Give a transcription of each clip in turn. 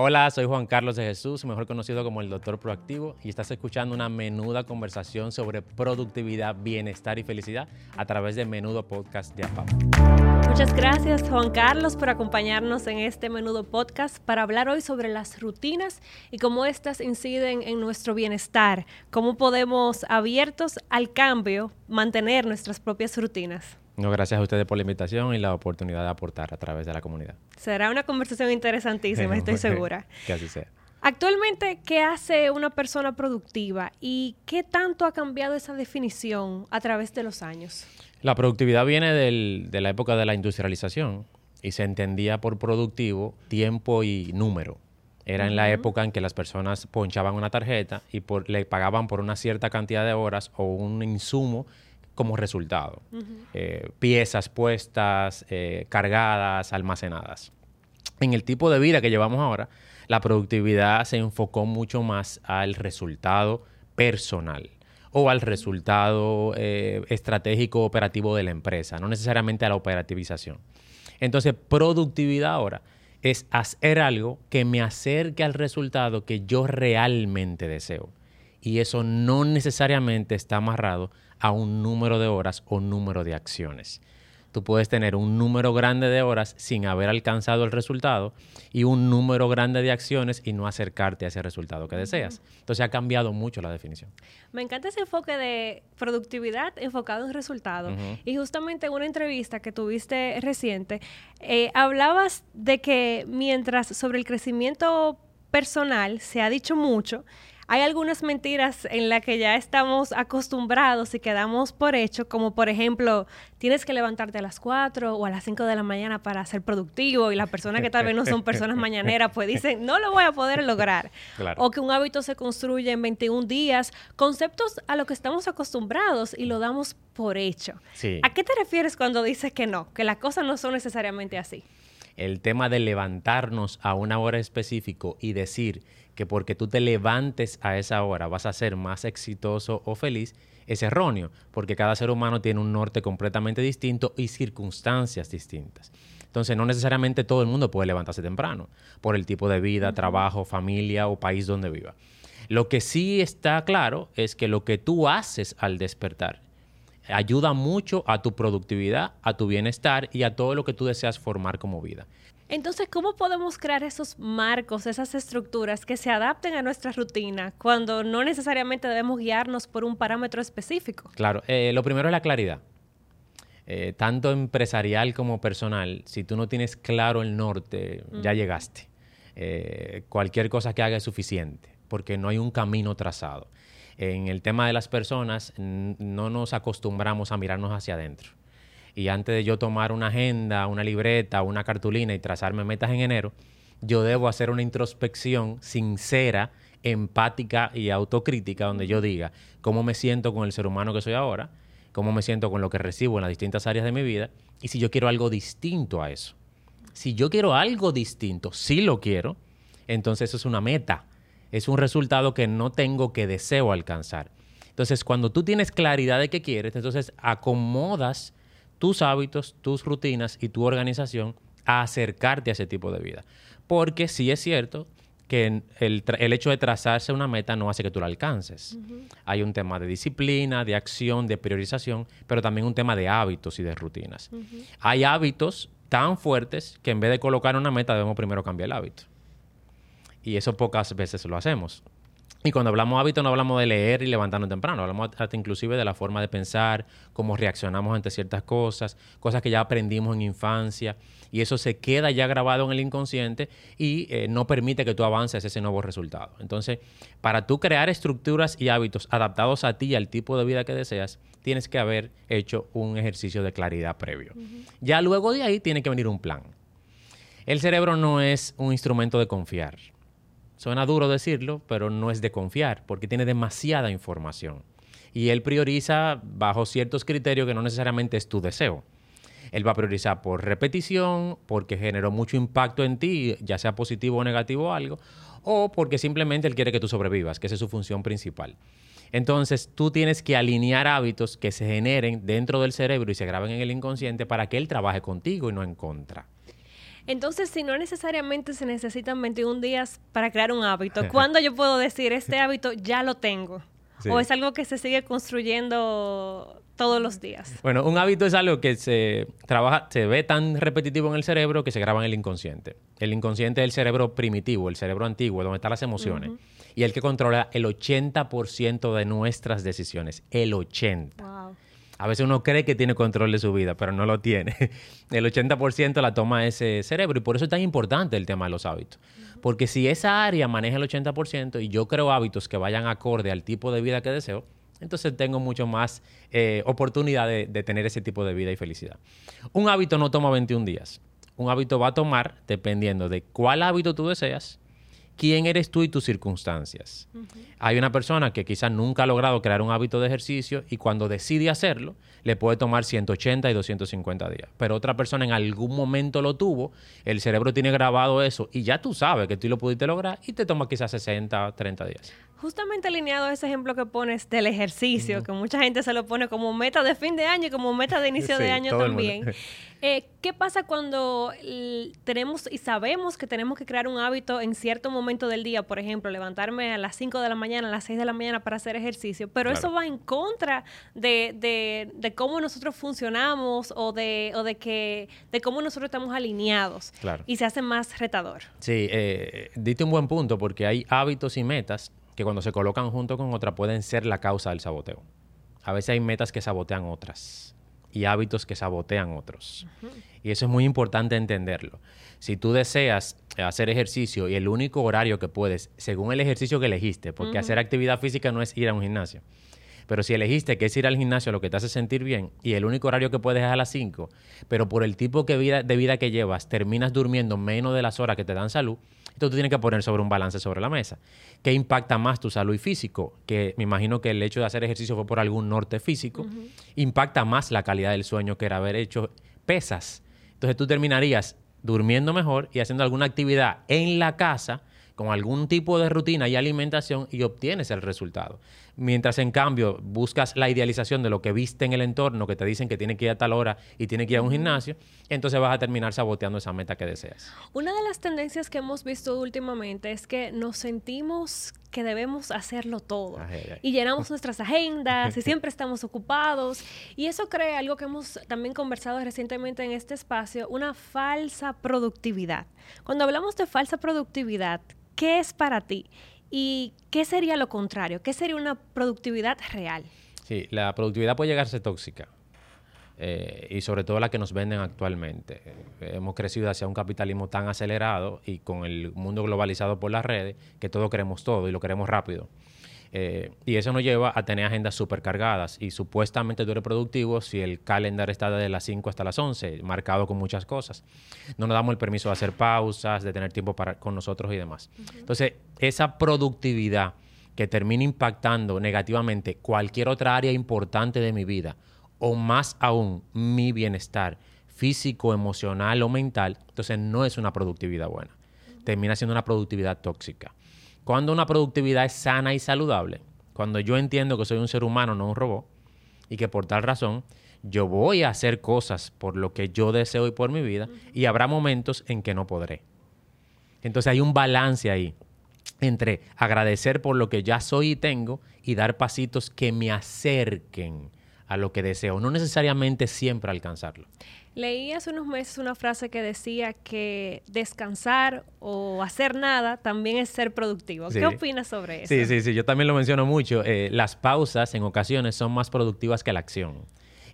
Hola, soy Juan Carlos de Jesús, mejor conocido como el Doctor Proactivo, y estás escuchando una menuda conversación sobre productividad, bienestar y felicidad a través de Menudo Podcast de APAP. Muchas gracias Juan Carlos por acompañarnos en este menudo podcast para hablar hoy sobre las rutinas y cómo éstas inciden en nuestro bienestar, cómo podemos abiertos al cambio mantener nuestras propias rutinas. No, gracias a ustedes por la invitación y la oportunidad de aportar a través de la comunidad. Será una conversación interesantísima, estoy segura. que así sea. Actualmente, ¿qué hace una persona productiva y qué tanto ha cambiado esa definición a través de los años? La productividad viene de la época de la industrialización y se entendía por productivo tiempo y número. Era en la época en que las personas ponchaban una tarjeta y le pagaban por una cierta cantidad de horas o un insumo como resultado. Eh, piezas puestas, eh, cargadas, almacenadas. En el tipo de vida que llevamos ahora, la productividad se enfocó mucho más al resultado personal o al resultado eh, estratégico operativo de la empresa, no necesariamente a la operativización. Entonces, productividad ahora es hacer algo que me acerque al resultado que yo realmente deseo. Y eso no necesariamente está amarrado a un número de horas o número de acciones. Tú puedes tener un número grande de horas sin haber alcanzado el resultado y un número grande de acciones y no acercarte a ese resultado que deseas. Entonces ha cambiado mucho la definición. Me encanta ese enfoque de productividad enfocado en resultados. Y justamente en una entrevista que tuviste reciente, eh, hablabas de que mientras sobre el crecimiento personal se ha dicho mucho, hay algunas mentiras en las que ya estamos acostumbrados y quedamos por hecho, como por ejemplo, tienes que levantarte a las 4 o a las 5 de la mañana para ser productivo y las personas que tal vez no son personas mañaneras, pues dicen, no lo voy a poder lograr. O que un hábito se construye en 21 días, conceptos a los que estamos acostumbrados y lo damos por hecho. ¿A qué te refieres cuando dices que no, que las cosas no son necesariamente así? El tema de levantarnos a una hora específica y decir que porque tú te levantes a esa hora vas a ser más exitoso o feliz, es erróneo, porque cada ser humano tiene un norte completamente distinto y circunstancias distintas. Entonces, no necesariamente todo el mundo puede levantarse temprano por el tipo de vida, trabajo, familia o país donde viva. Lo que sí está claro es que lo que tú haces al despertar ayuda mucho a tu productividad, a tu bienestar y a todo lo que tú deseas formar como vida. Entonces, ¿cómo podemos crear esos marcos, esas estructuras que se adapten a nuestra rutina cuando no necesariamente debemos guiarnos por un parámetro específico? Claro, eh, lo primero es la claridad. Eh, tanto empresarial como personal, si tú no tienes claro el norte, ya llegaste. Eh, cualquier cosa que haga es suficiente, porque no hay un camino trazado. En el tema de las personas, no nos acostumbramos a mirarnos hacia adentro y antes de yo tomar una agenda, una libreta, una cartulina y trazarme metas en enero, yo debo hacer una introspección sincera, empática y autocrítica donde yo diga cómo me siento con el ser humano que soy ahora, cómo me siento con lo que recibo en las distintas áreas de mi vida y si yo quiero algo distinto a eso. Si yo quiero algo distinto, si lo quiero, entonces eso es una meta, es un resultado que no tengo que deseo alcanzar. Entonces, cuando tú tienes claridad de qué quieres, entonces acomodas tus hábitos, tus rutinas y tu organización a acercarte a ese tipo de vida. Porque sí es cierto que el, hecho de trazarse una meta no hace que tú la alcances. Hay un tema de disciplina, de acción, de priorización, pero también un tema de hábitos y de rutinas. Hay hábitos tan fuertes que en vez de colocar una meta debemos primero cambiar el hábito. Y eso pocas veces lo hacemos. Y cuando hablamos hábito no hablamos de leer y levantarnos temprano, hablamos hasta inclusive de la forma de pensar, cómo reaccionamos ante ciertas cosas, cosas que ya aprendimos en infancia y eso se queda ya grabado en el inconsciente y eh, no permite que tú avances ese nuevo resultado. Entonces, para tú crear estructuras y hábitos adaptados a ti y al tipo de vida que deseas, tienes que haber hecho un ejercicio de claridad previo. Ya luego de ahí tiene que venir un plan. El cerebro no es un instrumento de confiar. Suena duro decirlo, pero no es de confiar, porque tiene demasiada información. Y él prioriza bajo ciertos criterios que no necesariamente es tu deseo. Él va a priorizar por repetición, porque generó mucho impacto en ti, ya sea positivo o negativo algo, o porque simplemente él quiere que tú sobrevivas, que es su función principal. Entonces tú tienes que alinear hábitos que se generen dentro del cerebro y se graben en el inconsciente para que él trabaje contigo y no en contra. Entonces, si no necesariamente se necesitan 21 días para crear un hábito, ¿cuándo yo puedo decir este hábito ya lo tengo? ¿O es algo que se sigue construyendo todos los días? Bueno, un hábito es algo que se trabaja, se ve tan repetitivo en el cerebro que se graba en el inconsciente. El inconsciente es el cerebro primitivo, el cerebro antiguo, donde están las emociones. Y el que controla el 80% de nuestras decisiones. El 80%. Wow. A veces uno cree que tiene control de su vida, pero no lo tiene. El 80% la toma ese cerebro y por eso es tan importante el tema de los hábitos. Porque si esa área maneja el 80% y yo creo hábitos que vayan acorde al tipo de vida que deseo, entonces tengo mucho más eh, oportunidad de, de, tener ese tipo de vida y felicidad. Un hábito no toma 21 días. Un hábito va a tomar dependiendo de cuál hábito tú deseas quién eres tú y tus circunstancias. Hay una persona que quizás nunca ha logrado crear un hábito de ejercicio y cuando decide hacerlo, le puede tomar 180 y 250 días. Pero otra persona en algún momento lo tuvo, el cerebro tiene grabado eso y ya tú sabes que tú lo pudiste lograr y te toma quizás 60, 30 días. Justamente alineado a ese ejemplo que pones del ejercicio, que mucha gente se lo pone como meta de fin de año y como meta de inicio de año también. Eh, ¿Qué pasa cuando tenemos y sabemos que tenemos que crear un hábito en cierto momento del día? Por ejemplo, levantarme a las 5 de la mañana, a las 6 de la mañana para hacer ejercicio, pero eso va en contra de, de, cómo nosotros funcionamos o de, o de, que, de cómo nosotros estamos alineados y se hace más retador. Sí, eh, diste un buen punto porque hay hábitos y metas que cuando se colocan junto con otra pueden ser la causa del saboteo. A veces hay metas que sabotean otras y hábitos que sabotean otros. Y eso es muy importante entenderlo. Si tú deseas hacer ejercicio y el único horario que puedes, según el ejercicio que elegiste, porque hacer actividad física no es ir a un gimnasio, pero si elegiste que es ir al gimnasio lo que te hace sentir bien y el único horario que puedes es a las 5, pero por el tipo de vida que llevas terminas durmiendo menos de las horas que te dan salud, entonces tú tienes que poner sobre un balance sobre la mesa. ¿Qué impacta más tu salud y físico? Que me imagino que el hecho de hacer ejercicio fue por algún norte físico. Impacta más la calidad del sueño que era haber hecho pesas. Entonces tú terminarías durmiendo mejor y haciendo alguna actividad en la casa con algún tipo de rutina y alimentación y obtienes el resultado. Mientras en cambio buscas la idealización de lo que viste en el entorno, que te dicen que tiene que ir a tal hora y tiene que ir a un gimnasio, entonces vas a terminar saboteando esa meta que deseas. Una de las tendencias que hemos visto últimamente es que nos sentimos que debemos hacerlo todo y llenamos nuestras agendas y siempre estamos ocupados y eso crea algo que hemos también conversado recientemente en este espacio, una falsa productividad. Cuando hablamos de falsa productividad, ¿qué es para ti? ¿Y qué sería lo contrario? ¿Qué sería una productividad real? Sí, la productividad puede llegar a ser tóxica. Eh, y sobre todo la que nos venden actualmente. Eh, hemos crecido hacia un capitalismo tan acelerado y con el mundo globalizado por las redes que todo queremos todo y lo queremos rápido. Eh, y eso nos lleva a tener agendas supercargadas y supuestamente tú eres productivo si el calendar está de las 5 hasta las 11, marcado con muchas cosas. No nos damos el permiso de hacer pausas, de tener tiempo para, con nosotros y demás. Entonces, esa productividad que termina impactando negativamente cualquier otra área importante de mi vida, o más aún mi bienestar físico, emocional o mental, entonces no es una productividad buena. Termina siendo una productividad tóxica. Cuando una productividad es sana y saludable, cuando yo entiendo que soy un ser humano, no un robot, y que por tal razón yo voy a hacer cosas por lo que yo deseo y por mi vida, y habrá momentos en que no podré. Entonces hay un balance ahí entre agradecer por lo que ya soy y tengo y dar pasitos que me acerquen a lo que deseo, no necesariamente siempre alcanzarlo. Leí hace unos meses una frase que decía que descansar o hacer nada también es ser productivo. ¿Qué opinas sobre eso? Sí, sí, sí, yo también lo menciono mucho. Eh, las pausas en ocasiones son más productivas que la acción.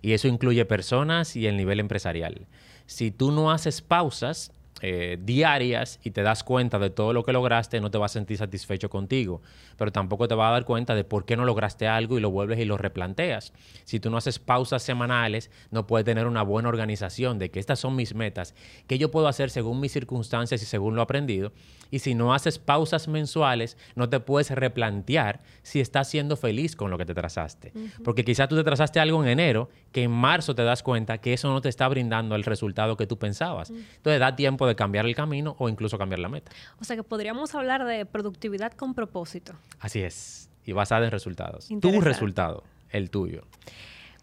Y eso incluye personas y el nivel empresarial. Si tú no haces pausas, eh, diarias y te das cuenta de todo lo que lograste, no te vas a sentir satisfecho contigo, pero tampoco te vas a dar cuenta de por qué no lograste algo y lo vuelves y lo replanteas. Si tú no haces pausas semanales, no puedes tener una buena organización de que estas son mis metas, que yo puedo hacer según mis circunstancias y según lo aprendido. Y si no haces pausas mensuales, no te puedes replantear si estás siendo feliz con lo que te trazaste. Porque quizás tú te trazaste algo en enero que en marzo te das cuenta que eso no te está brindando el resultado que tú pensabas. Entonces da tiempo de cambiar el camino o incluso cambiar la meta. O sea que podríamos hablar de productividad con propósito. Así es, y basada en resultados. Tu resultado, el tuyo.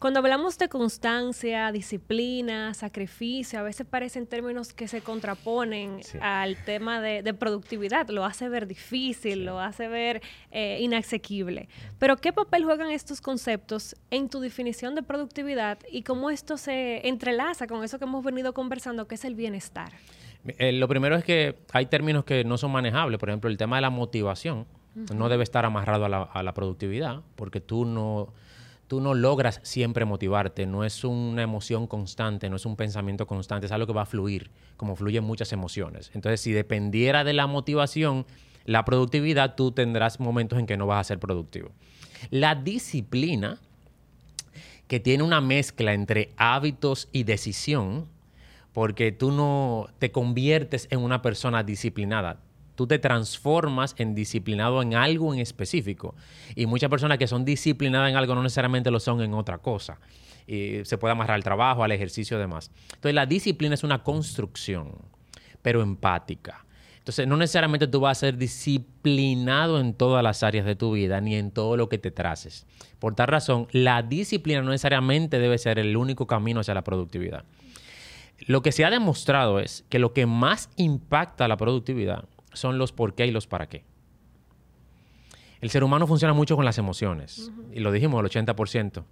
Cuando hablamos de constancia, disciplina, sacrificio, a veces parecen términos que se contraponen al tema de, productividad. Lo hace ver difícil, lo hace ver eh, inasequible. Pero ¿qué papel juegan estos conceptos en tu definición de productividad y cómo esto se entrelaza con eso que hemos venido conversando, que es el bienestar? Eh, lo primero es que hay términos que no son manejables. Por ejemplo, el tema de la motivación no debe estar amarrado a la, a la productividad porque tú no tú no logras siempre motivarte, no es una emoción constante, no es un pensamiento constante, es algo que va a fluir, como fluyen muchas emociones. Entonces, si dependiera de la motivación, la productividad, tú tendrás momentos en que no vas a ser productivo. La disciplina, que tiene una mezcla entre hábitos y decisión, porque tú no te conviertes en una persona disciplinada, tú te transformas en disciplinado en algo en específico. Y muchas personas que son disciplinadas en algo no necesariamente lo son en otra cosa. Y se puede amarrar al trabajo, al ejercicio y demás. Entonces la disciplina es una construcción, pero empática. Entonces no necesariamente tú vas a ser disciplinado en todas las áreas de tu vida ni en todo lo que te traces. Por tal razón, la disciplina no necesariamente debe ser el único camino hacia la productividad. Lo que se ha demostrado es que lo que más impacta la productividad son los por qué y los para qué. El ser humano funciona mucho con las emociones, y lo dijimos, el 80%.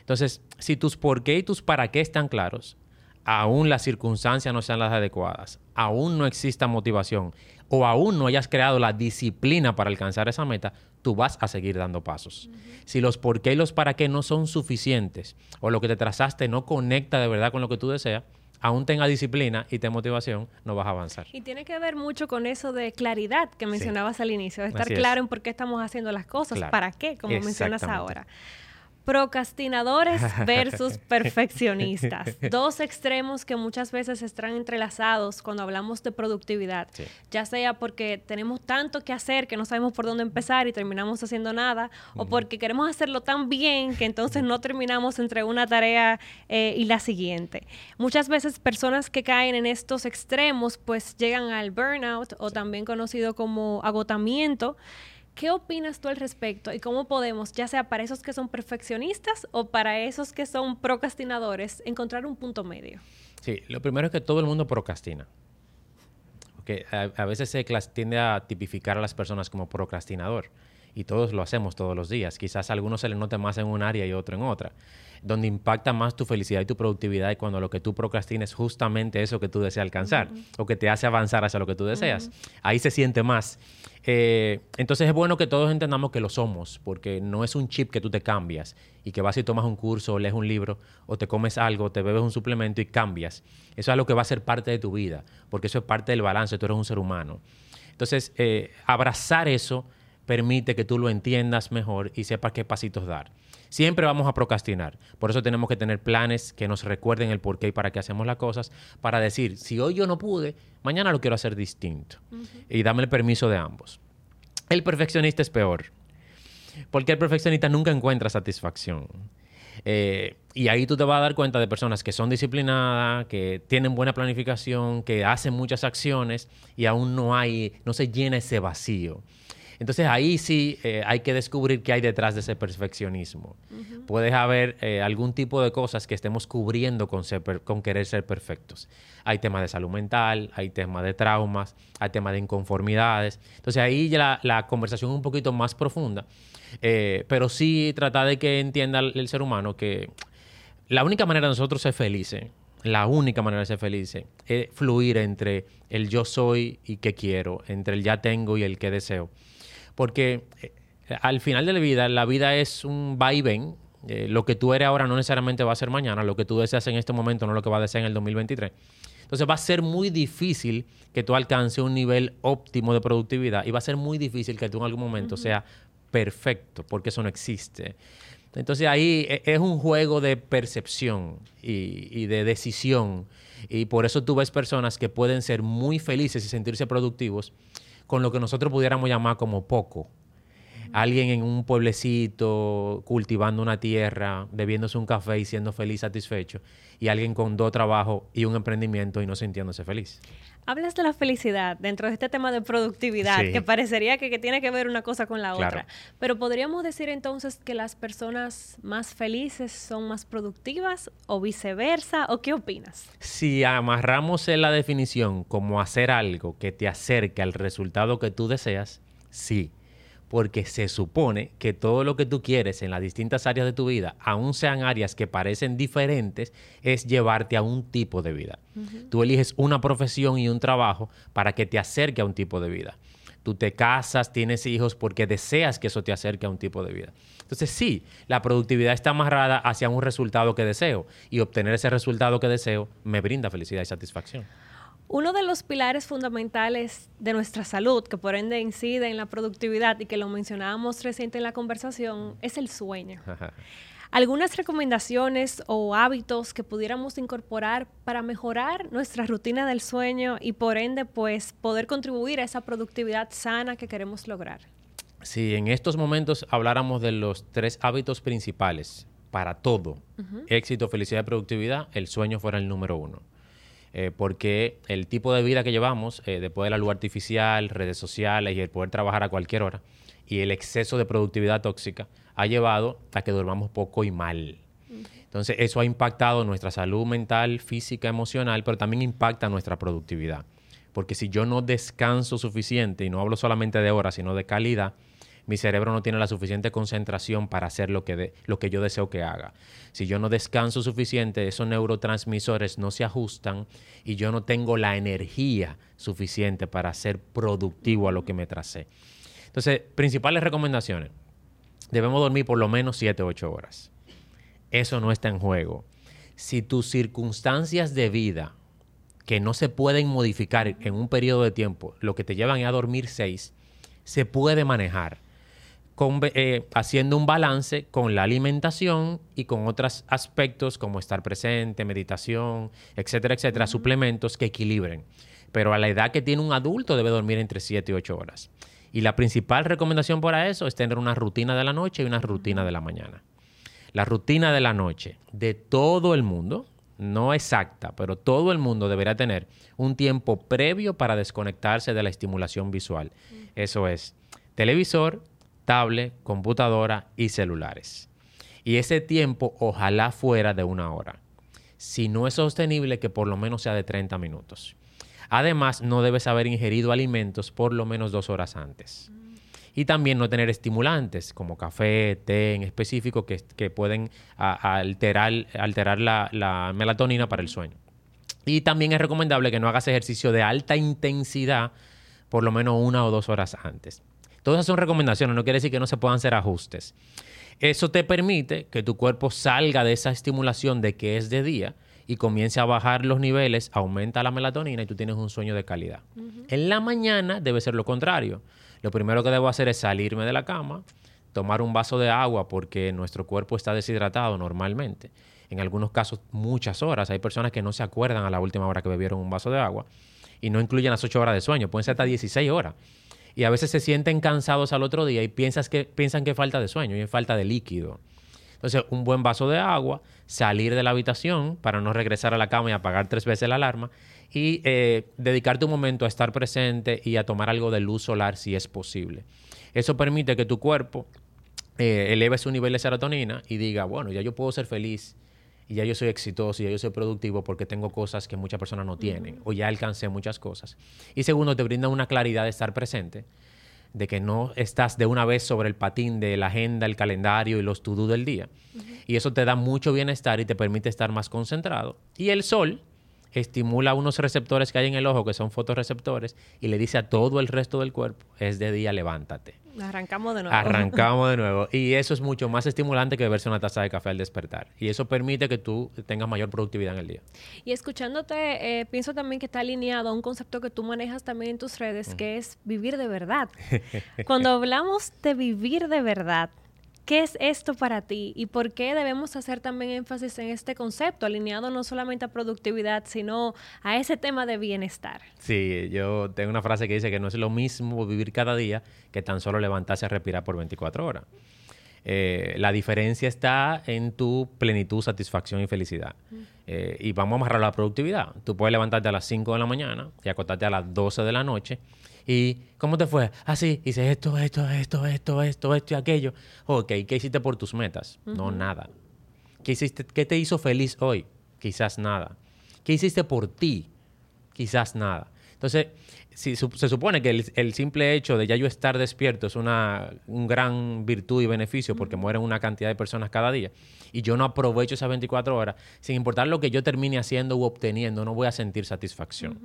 Entonces, si tus por qué y tus para qué están claros, aún las circunstancias no sean las adecuadas, aún no exista motivación o aún no hayas creado la disciplina para alcanzar esa meta, tú vas a seguir dando pasos. Si los por qué y los para qué no son suficientes o lo que te trazaste no conecta de verdad con lo que tú deseas, aún tenga disciplina y tenga motivación, no vas a avanzar. Y tiene que ver mucho con eso de claridad que mencionabas al inicio, de estar claro en por qué estamos haciendo las cosas, para qué, como mencionas ahora. Procrastinadores versus perfeccionistas. Dos extremos que muchas veces están entrelazados cuando hablamos de productividad. Ya sea porque tenemos tanto que hacer que no sabemos por dónde empezar y terminamos haciendo nada, o porque queremos hacerlo tan bien que entonces no terminamos entre una tarea eh, y la siguiente. Muchas veces personas que caen en estos extremos pues llegan al burnout o también conocido como agotamiento ¿Qué opinas tú al respecto y cómo podemos, ya sea para esos que son perfeccionistas o para esos que son procrastinadores, encontrar un punto medio? Sí, lo primero es que todo el mundo procrastina. Porque a, veces se tiende a tipificar a las personas como procrastinador y todos lo hacemos todos los días. Quizás a algunos se les note más en un área y otro en otra donde impacta más tu felicidad y tu productividad y cuando lo que tú procrastinas es justamente eso que tú deseas alcanzar o que te hace avanzar hacia lo que tú deseas. Ahí se siente más. Eh, entonces es bueno que todos entendamos que lo somos, porque no es un chip que tú te cambias y que vas y tomas un curso o lees un libro o te comes algo, te bebes un suplemento y cambias. Eso es algo que va a ser parte de tu vida, porque eso es parte del balance, tú eres un ser humano. Entonces, eh, abrazar eso permite que tú lo entiendas mejor y sepas qué pasitos dar. Siempre vamos a procrastinar. Por eso tenemos que tener planes que nos recuerden el por qué y para qué hacemos las cosas, para decir, si hoy yo no pude, mañana lo quiero hacer distinto. Y dame el permiso de ambos. El perfeccionista es peor, porque el perfeccionista nunca encuentra satisfacción. Eh, y ahí tú te vas a dar cuenta de personas que son disciplinadas, que tienen buena planificación, que hacen muchas acciones y aún no hay, no se llena ese vacío. Entonces ahí sí eh, hay que descubrir qué hay detrás de ese perfeccionismo. Puede haber eh, algún tipo de cosas que estemos cubriendo con, con querer ser perfectos. Hay temas de salud mental, hay temas de traumas, hay temas de inconformidades. Entonces ahí ya la, conversación es un poquito más profunda, eh, pero sí trata de que entienda el, ser humano que la única manera de nosotros ser felices la única manera de ser felices es fluir entre el yo soy y qué quiero, entre el ya tengo y el que deseo. Porque eh, al final de la vida, la vida es un va y ven. Eh, lo que tú eres ahora no necesariamente va a ser mañana. Lo que tú deseas en este momento no es lo que va a desear en el 2023. Entonces va a ser muy difícil que tú alcances un nivel óptimo de productividad y va a ser muy difícil que tú en algún momento sea perfecto, porque eso no existe. Entonces ahí e, es un juego de percepción y, y, de decisión. Y por eso tú ves personas que pueden ser muy felices y sentirse productivos con lo que nosotros pudiéramos llamar como poco. alguien en un pueblecito cultivando una tierra, bebiéndose un café y siendo feliz, satisfecho, y alguien con dos trabajos y un emprendimiento y no sintiéndose feliz. Hablas de la felicidad dentro de este tema de productividad, que parecería que, tiene que ver una cosa con la otra. Pero podríamos decir entonces que las personas más felices son más productivas o viceversa, ¿o qué opinas? Si amarramos en la definición como hacer algo que te acerque al resultado que tú deseas, sí porque se supone que todo lo que tú quieres en las distintas áreas de tu vida, aun sean áreas que parecen diferentes, es llevarte a un tipo de vida. Tú eliges una profesión y un trabajo para que te acerque a un tipo de vida. Tú te casas, tienes hijos porque deseas que eso te acerque a un tipo de vida. Entonces sí, la productividad está amarrada hacia un resultado que deseo y obtener ese resultado que deseo me brinda felicidad y satisfacción. Uno de los pilares fundamentales de nuestra salud, que por ende incide en la productividad y que lo mencionábamos reciente en la conversación, es el sueño. Algunas recomendaciones o hábitos que pudiéramos incorporar para mejorar nuestra rutina del sueño y por ende pues poder contribuir a esa productividad sana que queremos lograr. Si en estos momentos habláramos de los tres hábitos principales para todo, éxito, felicidad y productividad, el sueño fuera el número uno. Eh, porque el tipo de vida que llevamos, eh, después de la luz artificial, redes sociales y el poder trabajar a cualquier hora, y el exceso de productividad tóxica, ha llevado a que durmamos poco y mal. Entonces, eso ha impactado nuestra salud mental, física, emocional, pero también impacta nuestra productividad. Porque si yo no descanso suficiente, y no hablo solamente de horas, sino de calidad, mi cerebro no tiene la suficiente concentración para hacer lo que, lo que yo deseo que haga. Si yo no descanso suficiente, esos neurotransmisores no se ajustan y yo no tengo la energía suficiente para ser productivo a lo que me tracé. Entonces, principales recomendaciones. Debemos dormir por lo menos 7 o 8 horas. Eso no está en juego. Si tus circunstancias de vida que no se pueden modificar en un periodo de tiempo, lo que te llevan a dormir 6, se puede manejar. Eh, haciendo un balance con la alimentación y con otros aspectos como estar presente, meditación, etcétera, etcétera, suplementos que equilibren. Pero a la edad que tiene un adulto debe dormir entre 7 y 8 horas. Y la principal recomendación para eso es tener una rutina de la noche y una rutina de la mañana. La rutina de la noche de todo el mundo, no exacta, pero todo el mundo deberá tener un tiempo previo para desconectarse de la estimulación visual. Eso es televisor, tablet, computadora y celulares. Y ese tiempo ojalá fuera de una hora. Si no es sostenible, que por lo menos sea de 30 minutos. Además, no debes haber ingerido alimentos por lo menos dos horas antes. Y también no tener estimulantes como café, té en específico que, pueden alterar, la, la melatonina para el sueño. Y también es recomendable que no hagas ejercicio de alta intensidad por lo menos una o dos horas antes. Todas esas son recomendaciones, no quiere decir que no se puedan hacer ajustes. Eso te permite que tu cuerpo salga de esa estimulación de que es de día y comience a bajar los niveles, aumenta la melatonina y tú tienes un sueño de calidad. En la mañana debe ser lo contrario. Lo primero que debo hacer es salirme de la cama, tomar un vaso de agua porque nuestro cuerpo está deshidratado normalmente. En algunos casos muchas horas. Hay personas que no se acuerdan a la última hora que bebieron un vaso de agua y no incluyen las 8 horas de sueño, pueden ser hasta 16 horas y a veces se sienten cansados al otro día y piensas que, piensan que falta de sueño y es falta de líquido. Entonces, un buen vaso de agua, salir de la habitación para no regresar a la cama y apagar tres veces la alarma y eh, dedicarte un momento a estar presente y a tomar algo de luz solar si es posible. Eso permite que tu cuerpo eh, eleve su nivel de serotonina y diga, bueno, ya yo puedo ser feliz y ya yo soy exitoso y ya yo soy productivo porque tengo cosas que muchas personas no tienen o ya alcancé muchas cosas. Y segundo, te brinda una claridad de estar presente, de que no estás de una vez sobre el patín de la agenda, el calendario y los to-do del día. Y eso te da mucho bienestar y te permite estar más concentrado. Y el sol estimula unos receptores que hay en el ojo, que son fotorreceptores, y le dice a todo el resto del cuerpo, es de día, levántate. Arrancamos de nuevo. Arrancamos de nuevo. Y eso es mucho más estimulante que beberse una taza de café al despertar. Y eso permite que tú tengas mayor productividad en el día. Y escuchándote, eh, pienso también que está alineado a un concepto que tú manejas también en tus redes, que es vivir de verdad. Cuando hablamos de vivir de verdad, ¿Qué es esto para ti y por qué debemos hacer también énfasis en este concepto, alineado no solamente a productividad, sino a ese tema de bienestar? Sí, yo tengo una frase que dice que no es lo mismo vivir cada día que tan solo levantarse a respirar por 24 horas. Eh, la diferencia está en tu plenitud, satisfacción y felicidad. Eh, y vamos a amarrar la productividad. Tú puedes levantarte a las 5 de la mañana y acostarte a las 12 de la noche ¿Y cómo te fue? Así, ah, hice esto, esto, esto, esto, esto, esto y aquello. Ok, ¿qué hiciste por tus metas? No, nada. ¿Qué, hiciste, ¿Qué te hizo feliz hoy? Quizás nada. ¿Qué hiciste por ti? Quizás nada. Entonces, si, se supone que el, simple hecho de ya yo estar despierto es una un gran virtud y beneficio porque mueren una cantidad de personas cada día y yo no aprovecho esas 24 horas, sin importar lo que yo termine haciendo u obteniendo, no voy a sentir satisfacción.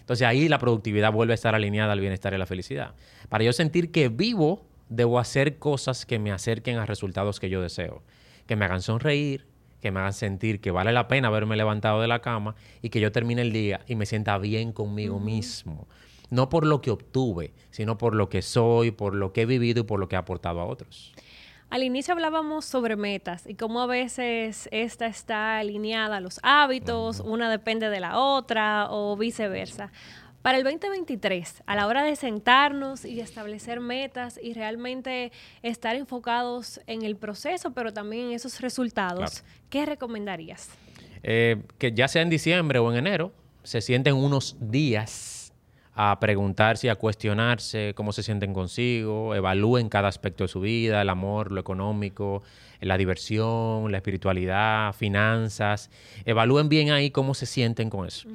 Entonces ahí la productividad vuelve a estar alineada al bienestar y la felicidad. Para yo sentir que vivo, debo hacer cosas que me acerquen a resultados que yo deseo, que me hagan sonreír, que me hagan sentir que vale la pena haberme levantado de la cama y que yo termine el día y me sienta bien conmigo mismo. No por lo que obtuve, sino por lo que soy, por lo que he vivido y por lo que he aportado a otros. Al inicio hablábamos sobre metas y cómo a veces esta está alineada a los hábitos, una depende de la otra o viceversa. Para el 2023, a la hora de sentarnos y establecer metas y realmente estar enfocados en el proceso, pero también en esos resultados, ¿qué recomendarías? Eh, que ya sea en diciembre o en enero, se sienten unos días a preguntarse y a cuestionarse cómo se sienten consigo, evalúen cada aspecto de su vida, el amor, lo económico, la diversión, la espiritualidad, finanzas, evalúen bien ahí cómo se sienten con eso.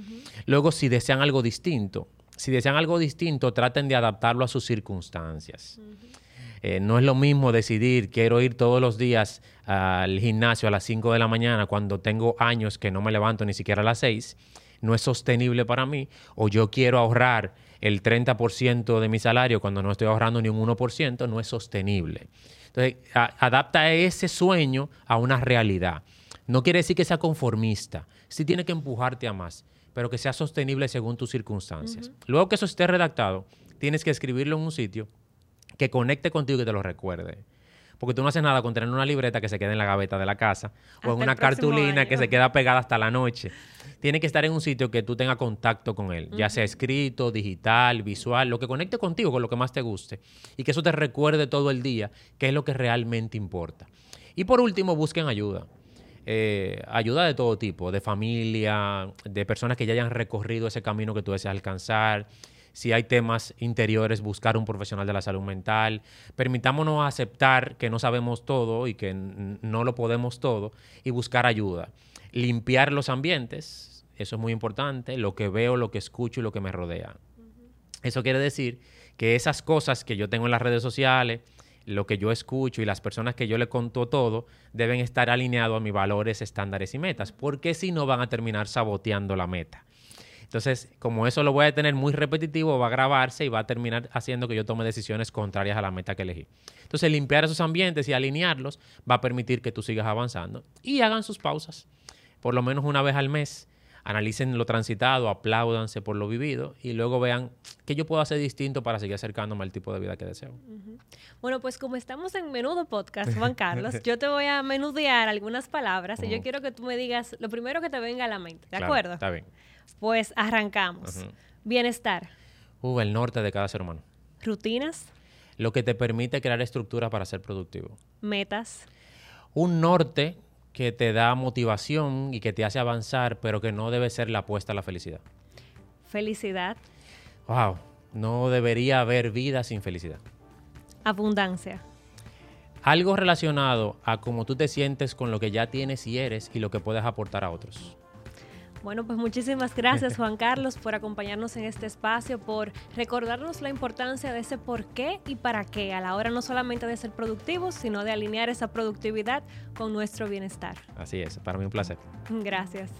Luego, si desean algo distinto, si desean algo distinto, traten de adaptarlo a sus circunstancias. Eh, no es lo mismo decidir, quiero ir todos los días al gimnasio a las 5 de la mañana cuando tengo años que no me levanto ni siquiera a las 6 no es sostenible para mí, o yo quiero ahorrar el 30% de mi salario cuando no estoy ahorrando ni un 1%, no es sostenible. Entonces, adapta ese sueño a una realidad. No quiere decir que sea conformista, sí tiene que empujarte a más, pero que sea sostenible según tus circunstancias. Luego que eso esté redactado, tienes que escribirlo en un sitio que conecte contigo y que te lo recuerde. Porque tú no haces nada con tener una libreta que se quede en la gaveta de la casa o en una cartulina que se queda pegada hasta la noche. Tiene que estar en un sitio que tú tengas contacto con él, ya sea escrito, digital, visual, lo que conecte contigo, con lo que más te guste. Y que eso te recuerde todo el día qué es lo que realmente importa. Y por último, busquen ayuda. Eh, ayuda de todo tipo, de familia, de personas que ya hayan recorrido ese camino que tú deseas alcanzar si hay temas interiores, buscar un profesional de la salud mental. Permitámonos aceptar que no sabemos todo y que no lo podemos todo y buscar ayuda. Limpiar los ambientes, eso es muy importante, lo que veo, lo que escucho y lo que me rodea. Eso quiere decir que esas cosas que yo tengo en las redes sociales, lo que yo escucho y las personas que yo le conto todo deben estar alineados a mis valores, estándares y metas, porque si no van a terminar saboteando la meta. Entonces, como eso lo voy a tener muy repetitivo, va a grabarse y va a terminar haciendo que yo tome decisiones contrarias a la meta que elegí. Entonces, limpiar esos ambientes y alinearlos va a permitir que tú sigas avanzando y hagan sus pausas. Por lo menos una vez al mes, analicen lo transitado, apláudanse por lo vivido y luego vean qué yo puedo hacer distinto para seguir acercándome al tipo de vida que deseo. Bueno, pues como estamos en Menudo Podcast, Juan Carlos, yo te voy a menudear algunas palabras y yo quiero que tú me digas lo primero que te venga a la mente, ¿de acuerdo? Está bien. Pues arrancamos. Bienestar. Uh, el norte de cada ser humano. Rutinas. Lo que te permite crear estructura para ser productivo. Metas. Un norte que te da motivación y que te hace avanzar, pero que no debe ser la apuesta a la felicidad. Felicidad. Wow, no debería haber vida sin felicidad. Abundancia. Algo relacionado a cómo tú te sientes con lo que ya tienes y eres y lo que puedes aportar a otros. Bueno, pues muchísimas gracias Juan Carlos por acompañarnos en este espacio, por recordarnos la importancia de ese por qué y para qué a la hora no solamente de ser productivos, sino de alinear esa productividad con nuestro bienestar. Así es, para mí un placer. Gracias.